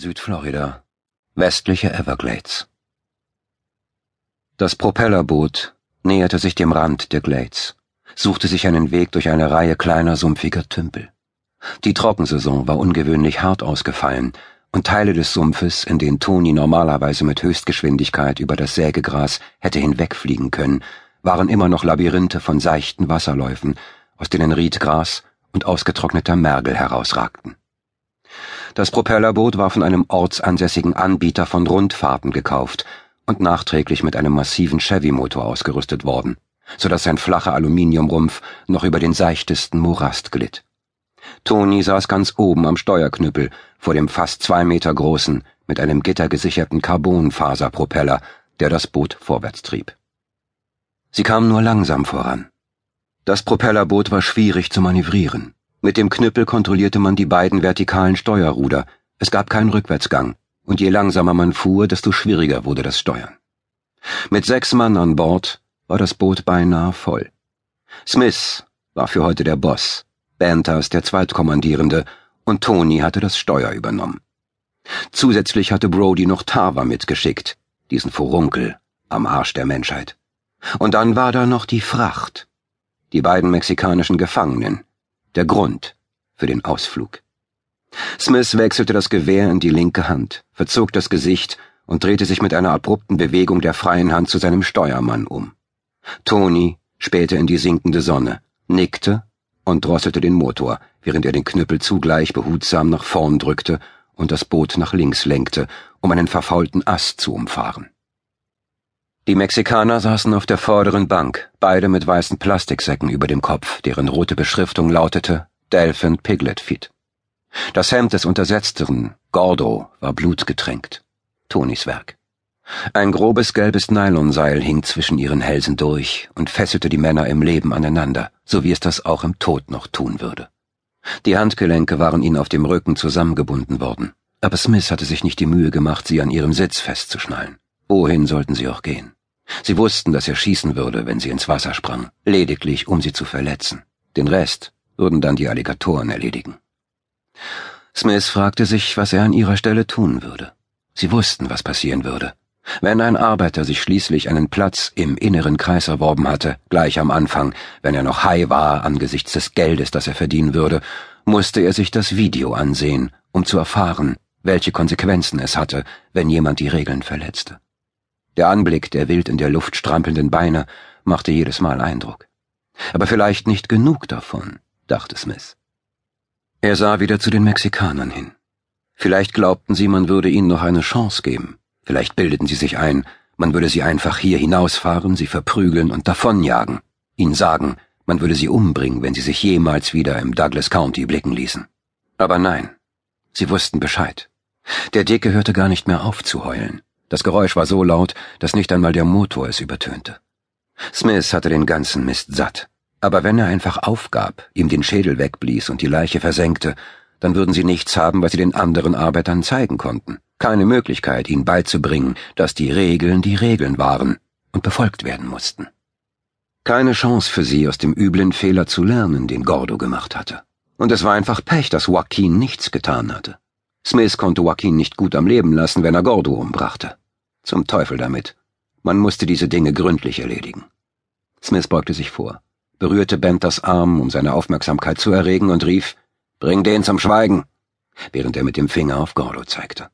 Südflorida, westliche Everglades. Das Propellerboot näherte sich dem Rand der Glades, suchte sich einen Weg durch eine Reihe kleiner, sumpfiger Tümpel. Die Trockensaison war ungewöhnlich hart ausgefallen, und Teile des Sumpfes, in denen Toni normalerweise mit Höchstgeschwindigkeit über das Sägegras hätte hinwegfliegen können, waren immer noch Labyrinthe von seichten Wasserläufen, aus denen Riedgras und ausgetrockneter Mergel herausragten. Das Propellerboot war von einem ortsansässigen Anbieter von Rundfahrten gekauft und nachträglich mit einem massiven Chevy-Motor ausgerüstet worden, so dass sein flacher Aluminiumrumpf noch über den seichtesten Morast glitt. Toni saß ganz oben am Steuerknüppel vor dem fast zwei Meter großen, mit einem Gitter gesicherten Carbonfaserpropeller, der das Boot vorwärts trieb. Sie kam nur langsam voran. Das Propellerboot war schwierig zu manövrieren. Mit dem Knüppel kontrollierte man die beiden vertikalen Steuerruder. Es gab keinen Rückwärtsgang, und je langsamer man fuhr, desto schwieriger wurde das Steuern. Mit sechs Mann an Bord war das Boot beinahe voll. Smith war für heute der Boss, Bantas der Zweitkommandierende, und Tony hatte das Steuer übernommen. Zusätzlich hatte Brody noch Tava mitgeschickt, diesen Furunkel am Arsch der Menschheit. Und dann war da noch die Fracht, die beiden mexikanischen Gefangenen, der Grund für den Ausflug. Smith wechselte das Gewehr in die linke Hand, verzog das Gesicht und drehte sich mit einer abrupten Bewegung der freien Hand zu seinem Steuermann um. Tony spähte in die sinkende Sonne, nickte und drosselte den Motor, während er den Knüppel zugleich behutsam nach vorn drückte und das Boot nach links lenkte, um einen verfaulten Ast zu umfahren. Die Mexikaner saßen auf der vorderen Bank, beide mit weißen Plastiksäcken über dem Kopf, deren rote Beschriftung lautete Delphin Piglet Feed. Das Hemd des Untersetzteren, Gordo, war blutgetränkt. Tonis Werk. Ein grobes gelbes Nylonseil hing zwischen ihren Hälsen durch und fesselte die Männer im Leben aneinander, so wie es das auch im Tod noch tun würde. Die Handgelenke waren ihnen auf dem Rücken zusammengebunden worden, aber Smith hatte sich nicht die Mühe gemacht, sie an ihrem Sitz festzuschnallen. Wohin sollten sie auch gehen? Sie wussten, dass er schießen würde, wenn sie ins Wasser sprang, lediglich um sie zu verletzen. Den Rest würden dann die Alligatoren erledigen. Smith fragte sich, was er an ihrer Stelle tun würde. Sie wussten, was passieren würde. Wenn ein Arbeiter sich schließlich einen Platz im inneren Kreis erworben hatte, gleich am Anfang, wenn er noch high war angesichts des Geldes, das er verdienen würde, musste er sich das Video ansehen, um zu erfahren, welche Konsequenzen es hatte, wenn jemand die Regeln verletzte. Der Anblick der wild in der Luft strampelnden Beine machte jedes Mal Eindruck. Aber vielleicht nicht genug davon, dachte Smith. Er sah wieder zu den Mexikanern hin. Vielleicht glaubten sie, man würde ihnen noch eine Chance geben. Vielleicht bildeten sie sich ein, man würde sie einfach hier hinausfahren, sie verprügeln und davonjagen, ihnen sagen, man würde sie umbringen, wenn sie sich jemals wieder im Douglas County blicken ließen. Aber nein, sie wussten Bescheid. Der Dicke hörte gar nicht mehr auf zu heulen. Das Geräusch war so laut, dass nicht einmal der Motor es übertönte. Smith hatte den ganzen Mist satt. Aber wenn er einfach aufgab, ihm den Schädel wegblies und die Leiche versenkte, dann würden sie nichts haben, was sie den anderen Arbeitern zeigen konnten. Keine Möglichkeit, ihnen beizubringen, dass die Regeln die Regeln waren und befolgt werden mussten. Keine Chance für sie, aus dem üblen Fehler zu lernen, den Gordo gemacht hatte. Und es war einfach Pech, dass Joaquin nichts getan hatte. Smith konnte Joaquin nicht gut am Leben lassen, wenn er Gordo umbrachte. Zum Teufel damit. Man musste diese Dinge gründlich erledigen. Smith beugte sich vor, berührte Benters Arm, um seine Aufmerksamkeit zu erregen, und rief, Bring den zum Schweigen, während er mit dem Finger auf Gordo zeigte.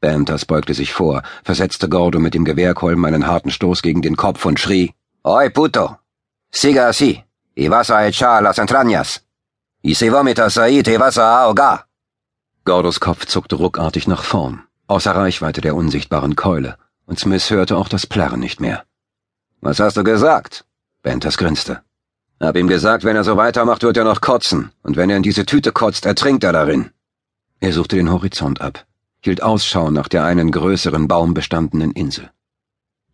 Benters beugte sich vor, versetzte Gordo mit dem Gewehrkolben einen harten Stoß gegen den Kopf und schrie, Oi, puto! Siga así, y vas a echar las entrañas. Y si vomitas ahí, te vas a ahogar. Gordos Kopf zuckte ruckartig nach vorn außer Reichweite der unsichtbaren Keule, und Smith hörte auch das Plärren nicht mehr. Was hast du gesagt? Benters grinste. Hab ihm gesagt, wenn er so weitermacht, wird er noch kotzen, und wenn er in diese Tüte kotzt, ertrinkt er darin. Er suchte den Horizont ab, hielt Ausschau nach der einen größeren baumbestandenen Insel.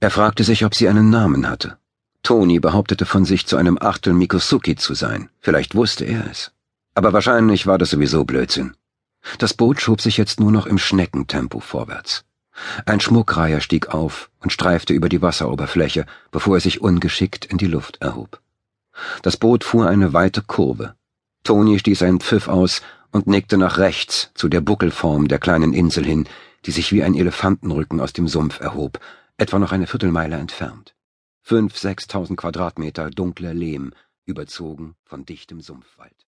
Er fragte sich, ob sie einen Namen hatte. Toni behauptete von sich, zu einem Achtel Mikosuki zu sein. Vielleicht wusste er es. Aber wahrscheinlich war das sowieso Blödsinn. Das Boot schob sich jetzt nur noch im Schneckentempo vorwärts. Ein Schmuckreiher stieg auf und streifte über die Wasseroberfläche, bevor er sich ungeschickt in die Luft erhob. Das Boot fuhr eine weite Kurve. Toni stieß einen Pfiff aus und nickte nach rechts zu der Buckelform der kleinen Insel hin, die sich wie ein Elefantenrücken aus dem Sumpf erhob, etwa noch eine Viertelmeile entfernt. Fünf, sechstausend Quadratmeter dunkler Lehm, überzogen von dichtem Sumpfwald.